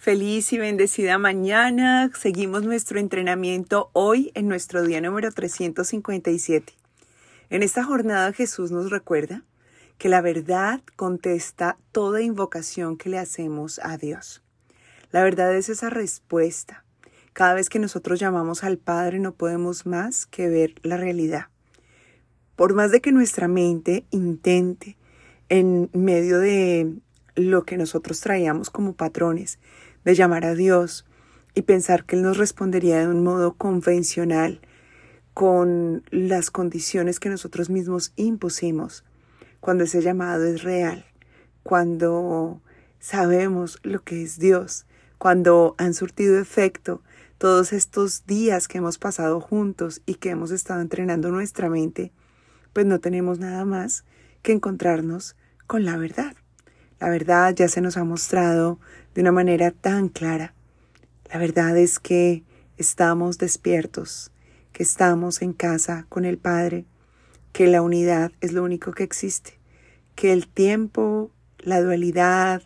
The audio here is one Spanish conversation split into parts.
Feliz y bendecida mañana. Seguimos nuestro entrenamiento hoy en nuestro día número 357. En esta jornada Jesús nos recuerda que la verdad contesta toda invocación que le hacemos a Dios. La verdad es esa respuesta. Cada vez que nosotros llamamos al Padre no podemos más que ver la realidad. Por más de que nuestra mente intente en medio de lo que nosotros traíamos como patrones, de llamar a Dios y pensar que Él nos respondería de un modo convencional, con las condiciones que nosotros mismos impusimos, cuando ese llamado es real, cuando sabemos lo que es Dios, cuando han surtido efecto todos estos días que hemos pasado juntos y que hemos estado entrenando nuestra mente, pues no tenemos nada más que encontrarnos con la verdad. La verdad ya se nos ha mostrado de una manera tan clara. La verdad es que estamos despiertos, que estamos en casa con el Padre, que la unidad es lo único que existe, que el tiempo, la dualidad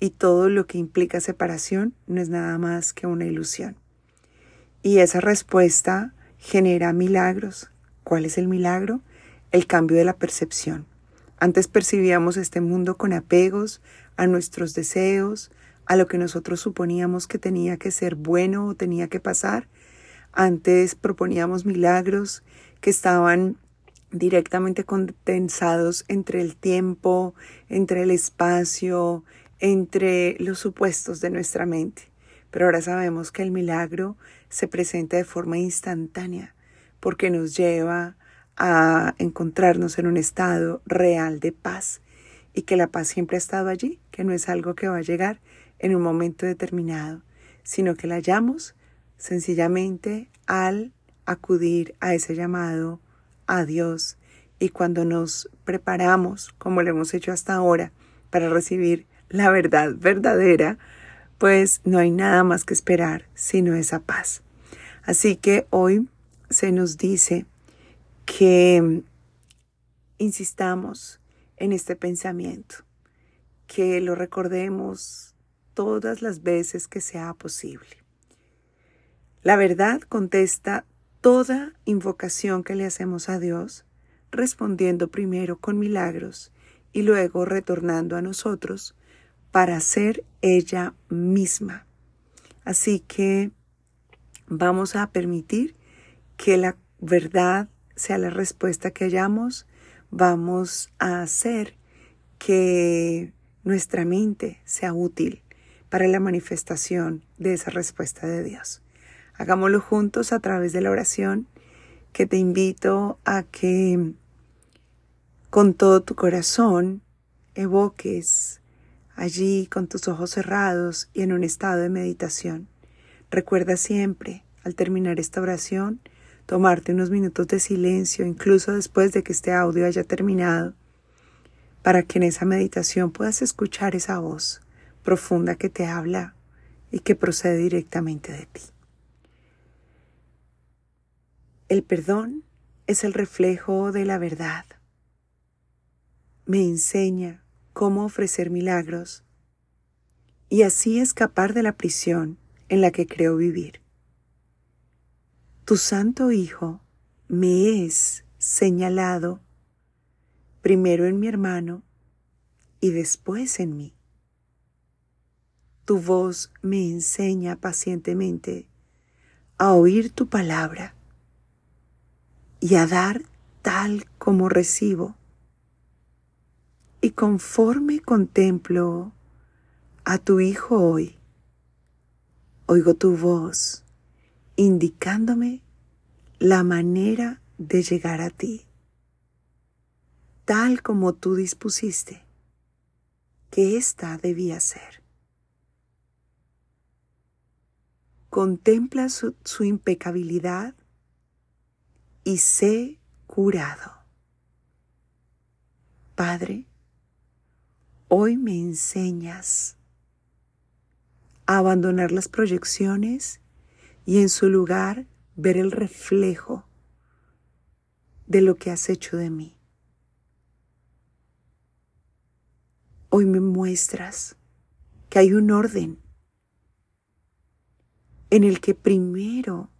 y todo lo que implica separación no es nada más que una ilusión. Y esa respuesta genera milagros. ¿Cuál es el milagro? El cambio de la percepción. Antes percibíamos este mundo con apegos a nuestros deseos, a lo que nosotros suponíamos que tenía que ser bueno o tenía que pasar. Antes proponíamos milagros que estaban directamente condensados entre el tiempo, entre el espacio, entre los supuestos de nuestra mente. Pero ahora sabemos que el milagro se presenta de forma instantánea porque nos lleva a encontrarnos en un estado real de paz y que la paz siempre ha estado allí, que no es algo que va a llegar, en un momento determinado, sino que la hallamos sencillamente al acudir a ese llamado a Dios y cuando nos preparamos, como lo hemos hecho hasta ahora, para recibir la verdad verdadera, pues no hay nada más que esperar sino esa paz. Así que hoy se nos dice que insistamos en este pensamiento, que lo recordemos todas las veces que sea posible. La verdad contesta toda invocación que le hacemos a Dios, respondiendo primero con milagros y luego retornando a nosotros para ser ella misma. Así que vamos a permitir que la verdad sea la respuesta que hallamos. Vamos a hacer que nuestra mente sea útil para la manifestación de esa respuesta de Dios. Hagámoslo juntos a través de la oración que te invito a que con todo tu corazón evoques allí con tus ojos cerrados y en un estado de meditación. Recuerda siempre, al terminar esta oración, tomarte unos minutos de silencio, incluso después de que este audio haya terminado, para que en esa meditación puedas escuchar esa voz profunda que te habla y que procede directamente de ti. El perdón es el reflejo de la verdad. Me enseña cómo ofrecer milagros y así escapar de la prisión en la que creo vivir. Tu Santo Hijo me es señalado primero en mi hermano y después en mí. Tu voz me enseña pacientemente a oír tu palabra y a dar tal como recibo. Y conforme contemplo a tu Hijo hoy, oigo tu voz indicándome la manera de llegar a ti, tal como tú dispusiste que ésta debía ser. contempla su, impecabilidad y sé curado. Padre, hoy me enseñas a abandonar las proyecciones y en su lugar ver el reflejo de lo que has hecho de mí. Hoy me muestras que hay un orden en el que primero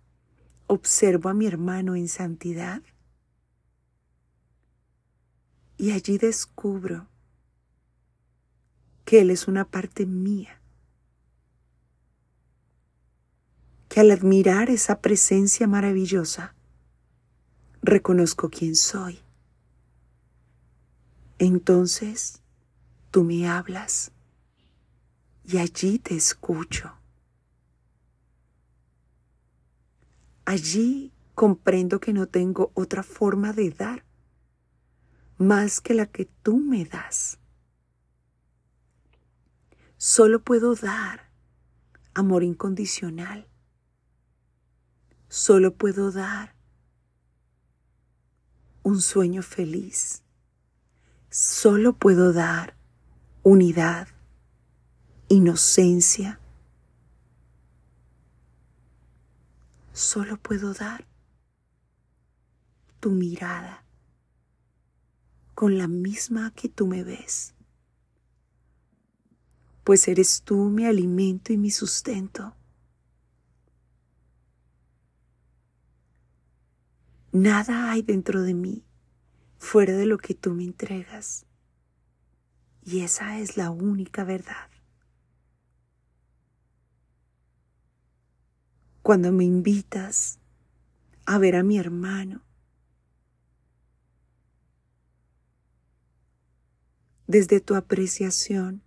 observo a mi hermano en santidad y allí descubro que Él es una parte mía, al admirar esa presencia maravillosa, reconozco quién soy. Entonces tú me hablas y allí te escucho. Allí comprendo que no tengo otra forma de dar más que la que tú me das. Solo puedo dar amor incondicional. Solo puedo dar un sueño feliz. Solo puedo dar unidad, inocencia. Solo puedo dar tu mirada con la misma que tú me ves, pues eres tú mi alimento y mi sustento. Nada hay dentro de mí fuera de lo que tú me entregas. Y esa es la única verdad. Cuando me invitas a ver a mi hermano, desde tu apreciación,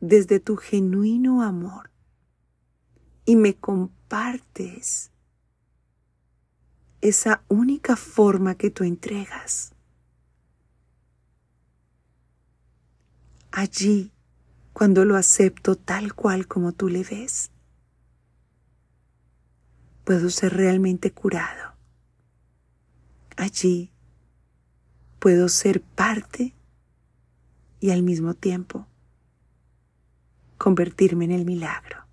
desde tu genuino amor y me compartes esa única forma que tú entregas. Allí, cuando lo acepto tal cual como tú le ves, puedo ser realmente curado. Allí puedo ser parte y al mismo tiempo convertirme en el milagro.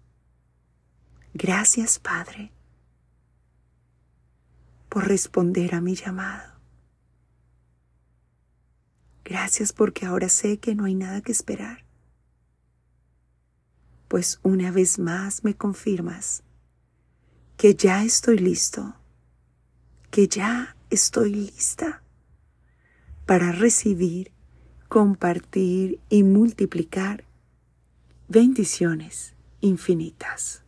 Gracias, Padre, por responder a mi llamado. Gracias porque ahora sé que no hay nada que esperar, pues una vez más me confirmas que ya estoy listo, que ya estoy lista para recibir, compartir y multiplicar bendiciones infinitas.